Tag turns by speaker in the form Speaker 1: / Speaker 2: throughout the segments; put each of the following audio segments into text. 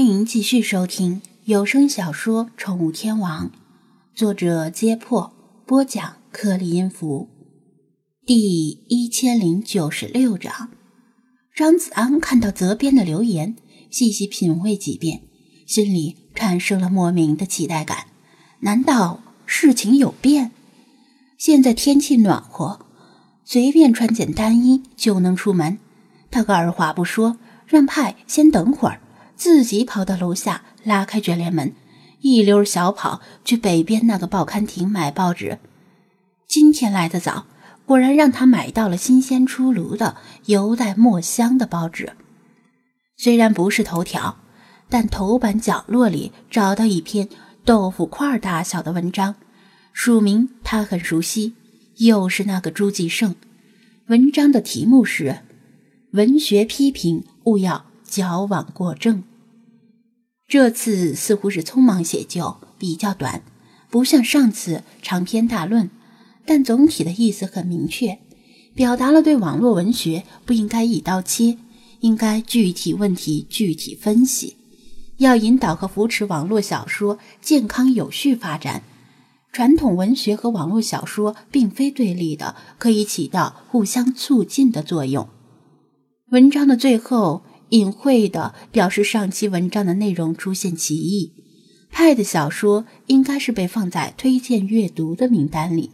Speaker 1: 欢迎继续收听有声小说《宠物天王》，作者：揭破，播讲：克里音符，第一千零九十六章。张子安看到责编的留言，细细品味几遍，心里产生了莫名的期待感。难道事情有变？现在天气暖和，随便穿件单衣就能出门。他个二话不说，让派先等会儿。自己跑到楼下，拉开卷帘门，一溜小跑去北边那个报刊亭买报纸。今天来的早，果然让他买到了新鲜出炉的、犹带墨香的报纸。虽然不是头条，但头版角落里找到一篇豆腐块大小的文章，署名他很熟悉，又是那个朱继胜。文章的题目是《文学批评勿要矫枉过正》。这次似乎是匆忙写就，比较短，不像上次长篇大论，但总体的意思很明确，表达了对网络文学不应该一刀切，应该具体问题具体分析，要引导和扶持网络小说健康有序发展。传统文学和网络小说并非对立的，可以起到互相促进的作用。文章的最后。隐晦地表示上期文章的内容出现歧义，派的小说应该是被放在推荐阅读的名单里，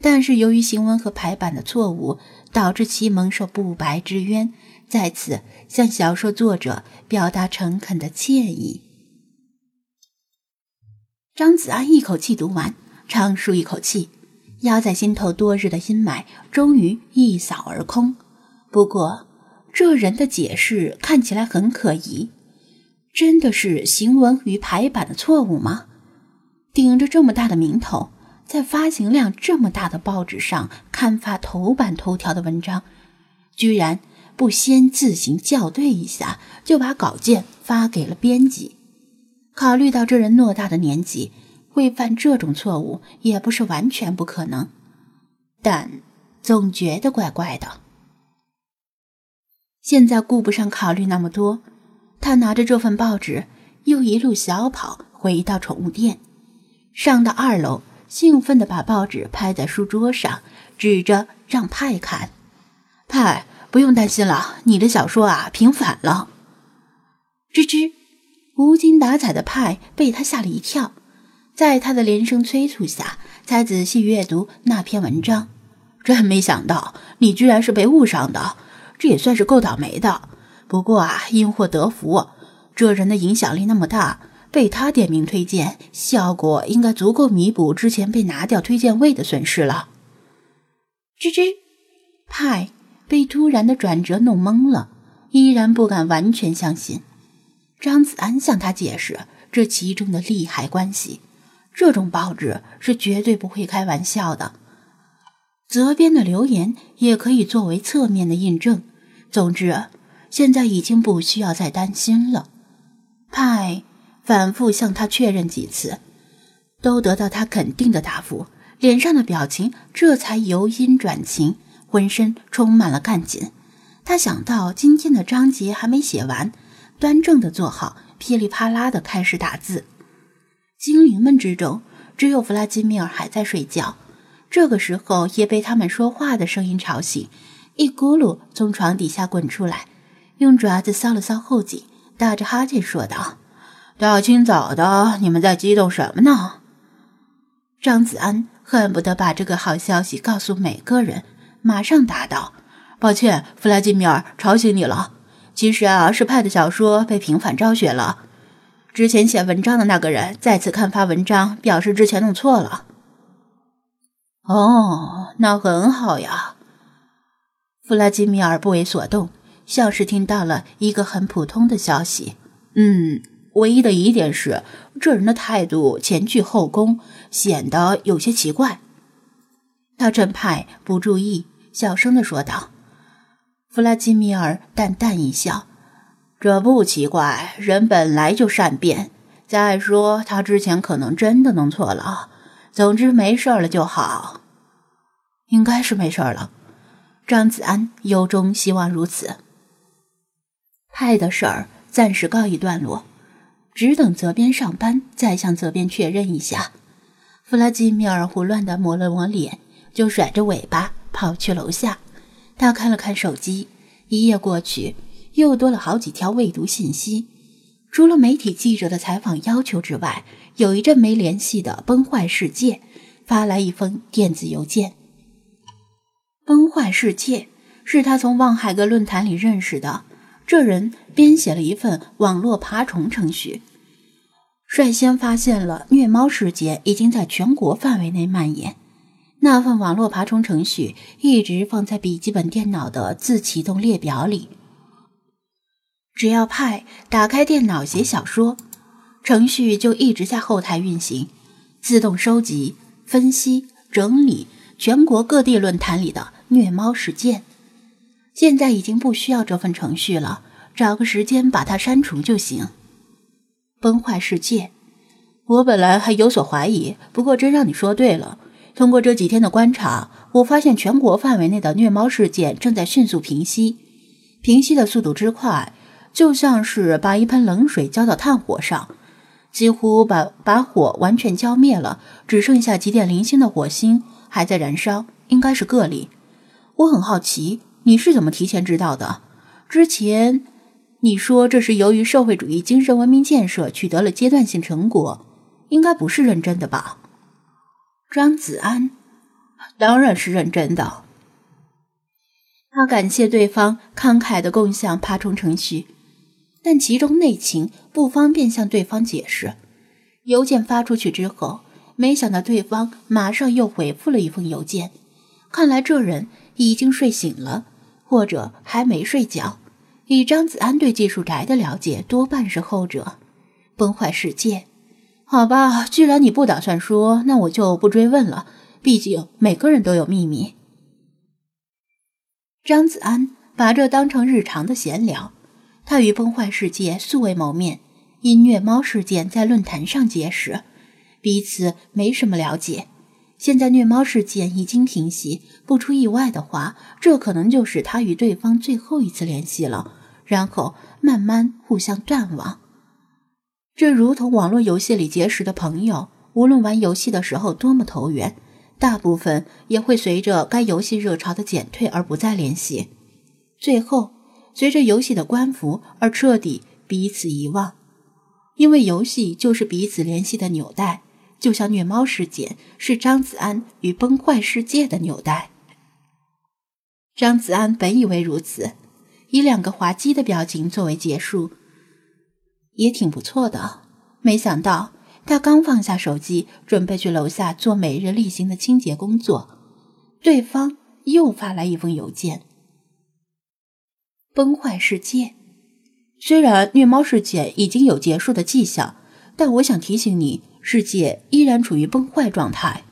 Speaker 1: 但是由于行文和排版的错误，导致其蒙受不白之冤，在此向小说作者表达诚恳的歉意。张子安一口气读完，长舒一口气，压在心头多日的阴霾终于一扫而空。不过。这人的解释看起来很可疑，真的是行文与排版的错误吗？顶着这么大的名头，在发行量这么大的报纸上刊发头版头条的文章，居然不先自行校对一下就把稿件发给了编辑？考虑到这人偌大的年纪，会犯这种错误也不是完全不可能，但总觉得怪怪的。现在顾不上考虑那么多，他拿着这份报纸，又一路小跑回到宠物店，上到二楼，兴奋地把报纸拍在书桌上，指着让派看。派，不用担心了，你的小说啊平反了。吱吱，无精打采的派被他吓了一跳，在他的连声催促下，才仔细阅读那篇文章。真没想到，你居然是被误伤的。这也算是够倒霉的，不过啊，因祸得福，这人的影响力那么大，被他点名推荐，效果应该足够弥补之前被拿掉推荐位的损失了。吱吱，派被突然的转折弄懵了，依然不敢完全相信。张子安向他解释这其中的利害关系，这种报纸是绝对不会开玩笑的。责编的留言也可以作为侧面的印证。总之，现在已经不需要再担心了。派反复向他确认几次，都得到他肯定的答复，脸上的表情这才由阴转晴，浑身充满了干劲。他想到今天的章节还没写完，端正的坐好，噼里啪啦的开始打字。精灵们之中，只有弗拉基米尔还在睡觉。这个时候也被他们说话的声音吵醒，一咕噜从床底下滚出来，用爪子搔了搔后颈，打着哈欠说道：“大清早的，你们在激动什么呢？”张子安恨不得把这个好消息告诉每个人，马上答道：“抱歉，弗拉基米尔，吵醒你了。其实啊，是派的小说被平反昭雪了。之前写文章的那个人再次刊发文章，表示之前弄错了。”哦，那很好呀。弗拉基米尔不为所动，像是听到了一个很普通的消息。嗯，唯一的疑点是，这人的态度前倨后恭，显得有些奇怪。他趁派不注意，小声的说道。弗拉基米尔淡淡一笑：“这不奇怪，人本来就善变。再说，他之前可能真的弄错了。”总之没事了就好，应该是没事了。张子安由衷希望如此。派的事儿暂时告一段落，只等责编上班再向责编确认一下。弗拉基米尔胡乱地抹了抹脸，就甩着尾巴跑去楼下。他看了看手机，一夜过去，又多了好几条未读信息。除了媒体记者的采访要求之外，有一阵没联系的崩坏世界发来一封电子邮件。崩坏世界是他从望海阁论坛里认识的，这人编写了一份网络爬虫程序，率先发现了虐猫事件已经在全国范围内蔓延。那份网络爬虫程序一直放在笔记本电脑的自启动列表里，只要派打开电脑写小说。程序就一直在后台运行，自动收集、分析、整理全国各地论坛里的虐猫事件。现在已经不需要这份程序了，找个时间把它删除就行。崩坏世界，我本来还有所怀疑，不过真让你说对了。通过这几天的观察，我发现全国范围内的虐猫事件正在迅速平息，平息的速度之快，就像是把一盆冷水浇到炭火上。几乎把把火完全浇灭了，只剩下几点零星的火星还在燃烧，应该是个例。我很好奇，你是怎么提前知道的？之前你说这是由于社会主义精神文明建设取得了阶段性成果，应该不是认真的吧？张子安当然是认真的。他感谢对方慷慨的共享爬虫程序。但其中内情不方便向对方解释。邮件发出去之后，没想到对方马上又回复了一封邮件。看来这人已经睡醒了，或者还没睡觉。以张子安对技术宅的了解，多半是后者。崩坏世界，好吧，既然你不打算说，那我就不追问了。毕竟每个人都有秘密。张子安把这当成日常的闲聊。他与崩坏世界素未谋面，因虐猫事件在论坛上结识，彼此没什么了解。现在虐猫事件已经平息，不出意外的话，这可能就是他与对方最后一次联系了，然后慢慢互相淡忘。这如同网络游戏里结识的朋友，无论玩游戏的时候多么投缘，大部分也会随着该游戏热潮的减退而不再联系，最后。随着游戏的关服而彻底彼此遗忘，因为游戏就是彼此联系的纽带，就像虐猫事件是张子安与崩坏世界的纽带。张子安本以为如此，以两个滑稽的表情作为结束，也挺不错的。没想到他刚放下手机，准备去楼下做每日例行的清洁工作，对方又发来一封邮件。崩坏世界，虽然虐猫事件已经有结束的迹象，但我想提醒你，世界依然处于崩坏状态。